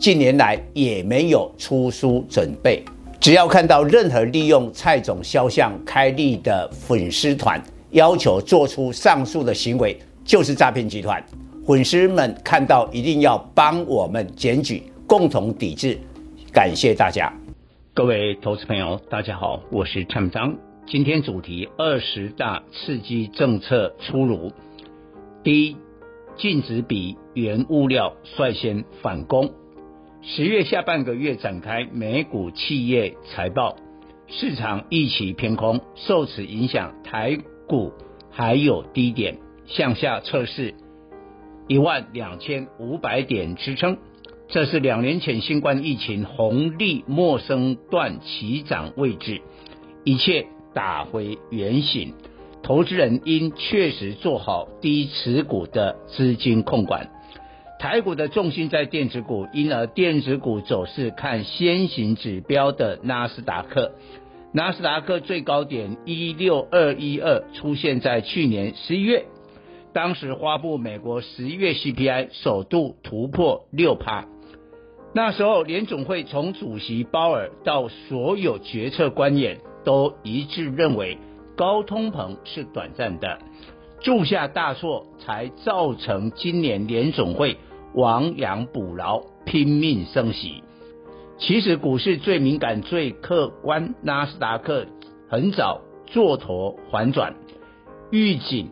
近年来也没有出书准备。只要看到任何利用蔡总肖像开立的粉丝团，要求做出上述的行为，就是诈骗集团。粉丝们看到一定要帮我们检举，共同抵制。感谢大家。各位投资朋友，大家好，我是蔡明彰。今天主题：二十大刺激政策出炉。第一，禁止比原物料率先反攻。十月下半个月展开美股企业财报，市场预期偏空，受此影响，台股还有低点向下测试一万两千五百点支撑。这是两年前新冠疫情红利末生段起涨位置，一切打回原形。投资人应确实做好低持股的资金控管。台股的重心在电子股，因而电子股走势看先行指标的纳斯达克。纳斯达克最高点一六二一二出现在去年十一月，当时发布美国十一月 CPI 首度突破六趴。那时候，联总会从主席鲍尔到所有决策官员都一致认为，高通膨是短暂的，铸下大错，才造成今年联总会亡羊补牢，拼命升息。其实股市最敏感、最客观，纳斯达克很早做头反转，预警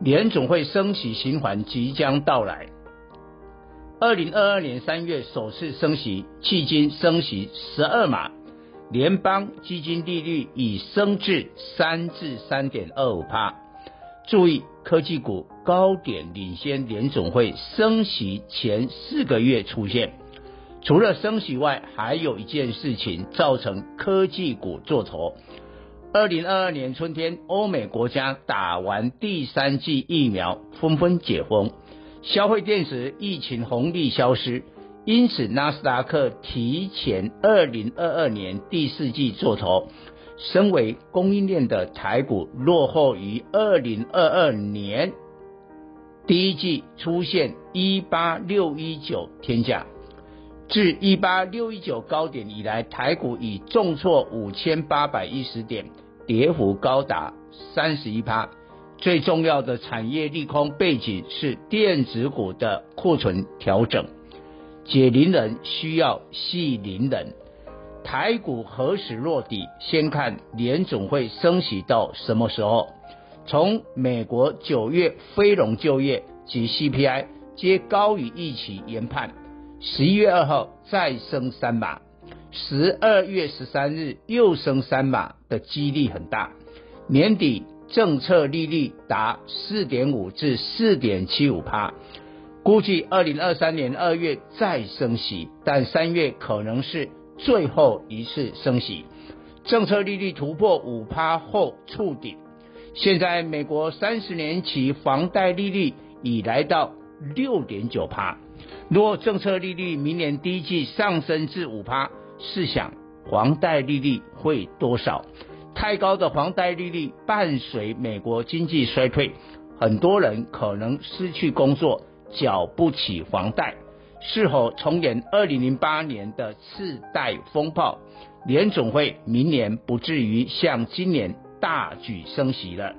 联总会升息循环即将到来。二零二二年三月首次升息，迄今升息十二码，联邦基金利率已升至三至三点二五帕。注意，科技股高点领先联总会升息前四个月出现。除了升息外，还有一件事情造成科技股做头。二零二二年春天，欧美国家打完第三剂疫苗，纷纷解封。消费电子疫情红利消失，因此纳斯达克提前二零二二年第四季做头。身为供应链的台股落后于二零二二年第一季出现一八六一九天价，自一八六一九高点以来，台股已重挫五千八百一十点，跌幅高达三十一趴。最重要的产业利空背景是电子股的库存调整，解铃人需要系铃人。台股何时落底？先看联总会升息到什么时候？从美国九月非农就业及 CPI 皆高于预期研判，十一月二号再升三码，十二月十三日又升三码的几率很大。年底。政策利率达四点五至四点七五趴，估计二零二三年二月再升息，但三月可能是最后一次升息。政策利率突破五趴后触顶，现在美国三十年期房贷利率已来到六点九趴。若政策利率明年第一季上升至五趴，试想房贷利率会多少？太高的房贷利率伴随美国经济衰退，很多人可能失去工作，缴不起房贷。是否重演二零零八年的次贷风暴？联总会明年不至于像今年大举升息了。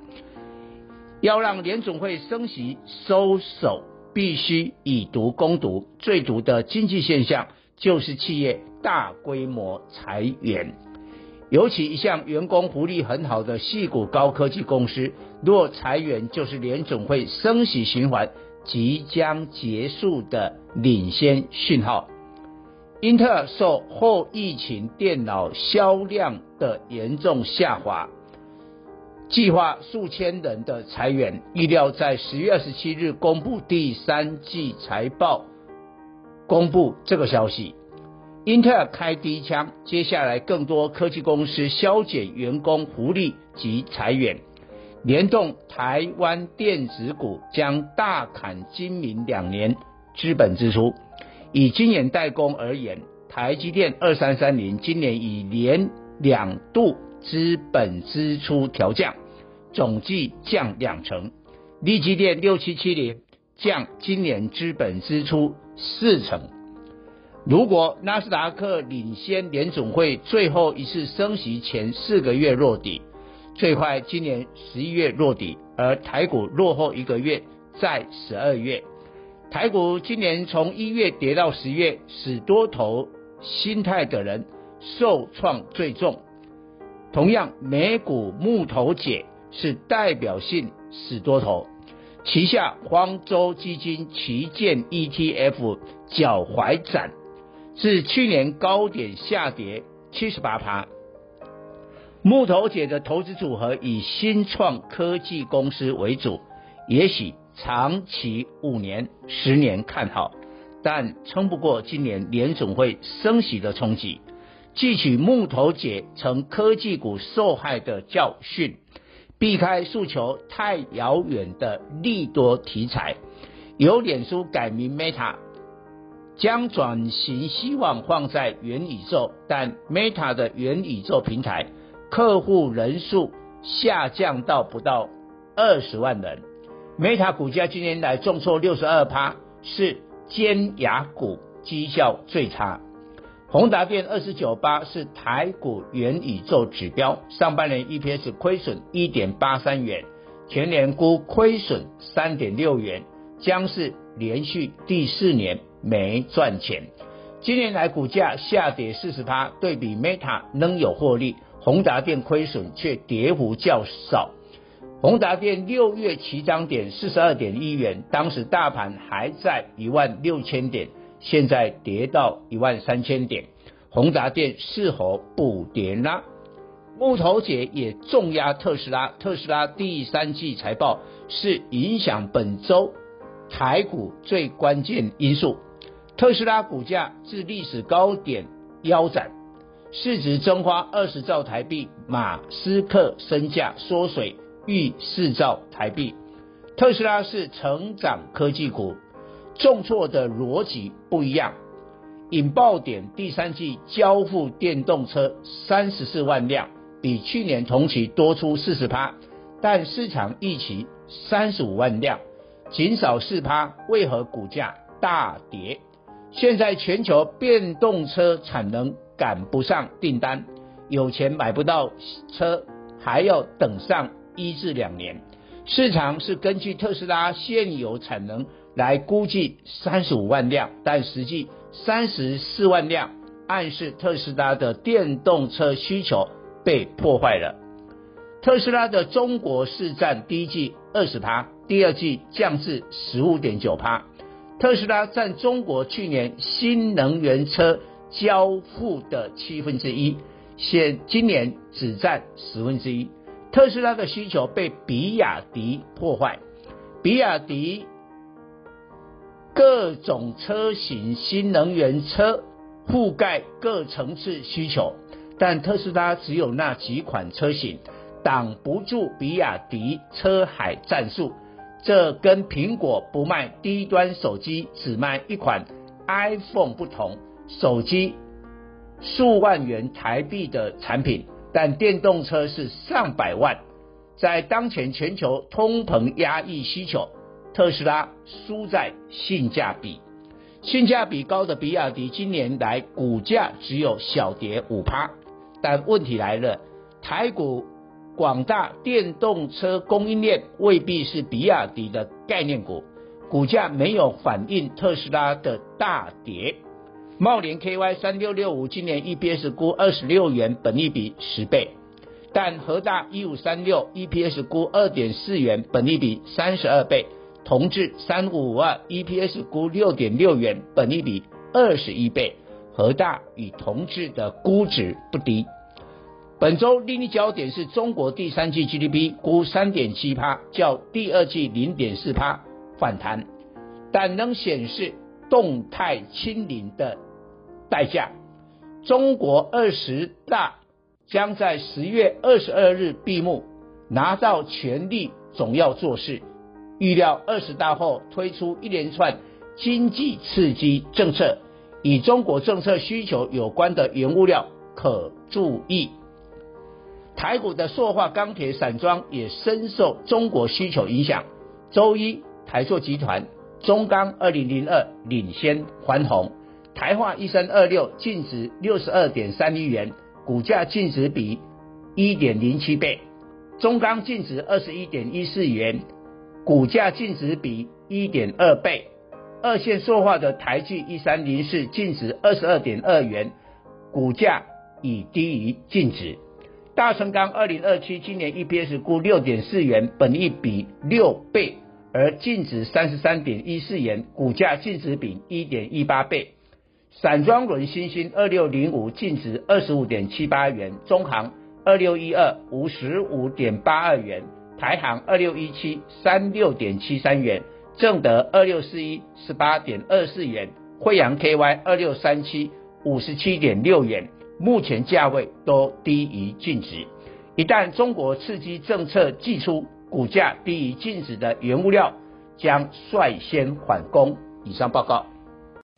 要让联总会升息收手，必须以毒攻毒。最毒的经济现象就是企业大规模裁员。尤其一向员工福利很好的矽谷高科技公司，若裁员，就是联总会升息循环即将结束的领先讯号。英特尔受后疫情电脑销量的严重下滑，计划数千人的裁员，预料在十月二十七日公布第三季财报公布这个消息。英特尔开第一枪，接下来更多科技公司削减员工福利及裁员，联动台湾电子股将大砍今明两年资本支出。以晶圆代工而言，台积电二三三零今年已连两度资本支出调降，总计降两成。力积电六七七零降今年资本支出四成。如果纳斯达克领先联总会最后一次升息前四个月落底，最快今年十一月落底，而台股落后一个月，在十二月。台股今年从一月跌到十月，死多头心态的人受创最重。同样，美股木头姐是代表性死多头，旗下方舟基金旗舰 ETF 脚踝斩，自去年高点下跌七十八趴。木头姐的投资组合以新创科技公司为主，也许。长期五年、十年看好，但撑不过今年联总会升息的冲击。汲取木头姐从科技股受害的教训，避开诉求太遥远的利多题材。由脸书改名 Meta，将转型希望放在元宇宙，但 Meta 的元宇宙平台客户人数下降到不到二十万人。Meta 股价今年来重挫六十二趴，是尖牙股绩效最差。宏达电二十九趴是台股元宇宙指标，上半年 EPS 亏损一点八三元，全年估亏损三点六元，将是连续第四年没赚钱。今年来股价下跌四十趴，对比 Meta 仍有获利，宏达电亏损却跌幅较少。宏达电六月起涨点四十二点一元，当时大盘还在一万六千点，现在跌到一万三千点，宏达电是否补跌呢？木头姐也重压特斯拉，特斯拉第三季财报是影响本周台股最关键因素。特斯拉股价自历史高点腰斩，市值蒸发二十兆台币，马斯克身价缩水。逾四兆台币，特斯拉是成长科技股，重挫的逻辑不一样。引爆点第三季交付电动车三十四万辆，比去年同期多出四十趴，但市场预期三十五万辆，减少四趴，为何股价大跌？现在全球电动车产能赶不上订单，有钱买不到车，还要等上。一至两年，市场是根据特斯拉现有产能来估计三十五万辆，但实际三十四万辆，暗示特斯拉的电动车需求被破坏了。特斯拉的中国市占第一季二十趴，第二季降至十五点九趴。特斯拉占中国去年新能源车交付的七分之一，现今年只占十分之一。特斯拉的需求被比亚迪破坏，比亚迪各种车型新能源车覆盖各层次需求，但特斯拉只有那几款车型，挡不住比亚迪车海战术。这跟苹果不卖低端手机，只卖一款 iPhone 不同，手机数万元台币的产品。但电动车是上百万，在当前全球通膨压抑需求，特斯拉输在性价比。性价比高的比亚迪今年来股价只有小跌五趴，但问题来了，台股广大电动车供应链未必是比亚迪的概念股，股价没有反映特斯拉的大跌。茂联 KY 三六六五今年 EPS 估二十六元，本益比十倍，但和大一五三六 EPS 估二点四元，本益比三十二倍，同致三五五二 EPS 估六点六元，本益比二十一倍，和大与同致的估值不低。本周另一焦点是中国第三季 GDP 估三点七趴，较第二季零点四趴反弹，但能显示。动态清零的代价。中国二十大将在十月二十二日闭幕，拿到权力总要做事。预料二十大后推出一连串经济刺激政策，与中国政策需求有关的原物料可注意。台股的塑化、钢铁、散装也深受中国需求影响。周一，台塑集团、中钢二零零二领先翻红，台化一三二六净值六十二点三一元，股价净值比一点零七倍；中钢净值二十一点一四元，股价净值比一点二倍。二线塑化的台聚一三零四净值二十二点二元，股价已低于净值。大成钢二零二七今年 EPS 估六点四元，本益比六倍，而净值三十三点一四元，股价净值比一点一八倍。散装轮新星二六零五净值二十五点七八元，中航二六一二五十五点八二元，台航二六一七三六点七三元，正德二六四一十八点二四元，慧洋 KY 二六三七五十七点六元。目前价位都低于净值，一旦中国刺激政策祭出，股价低于净值的原物料将率先反攻。以上报告。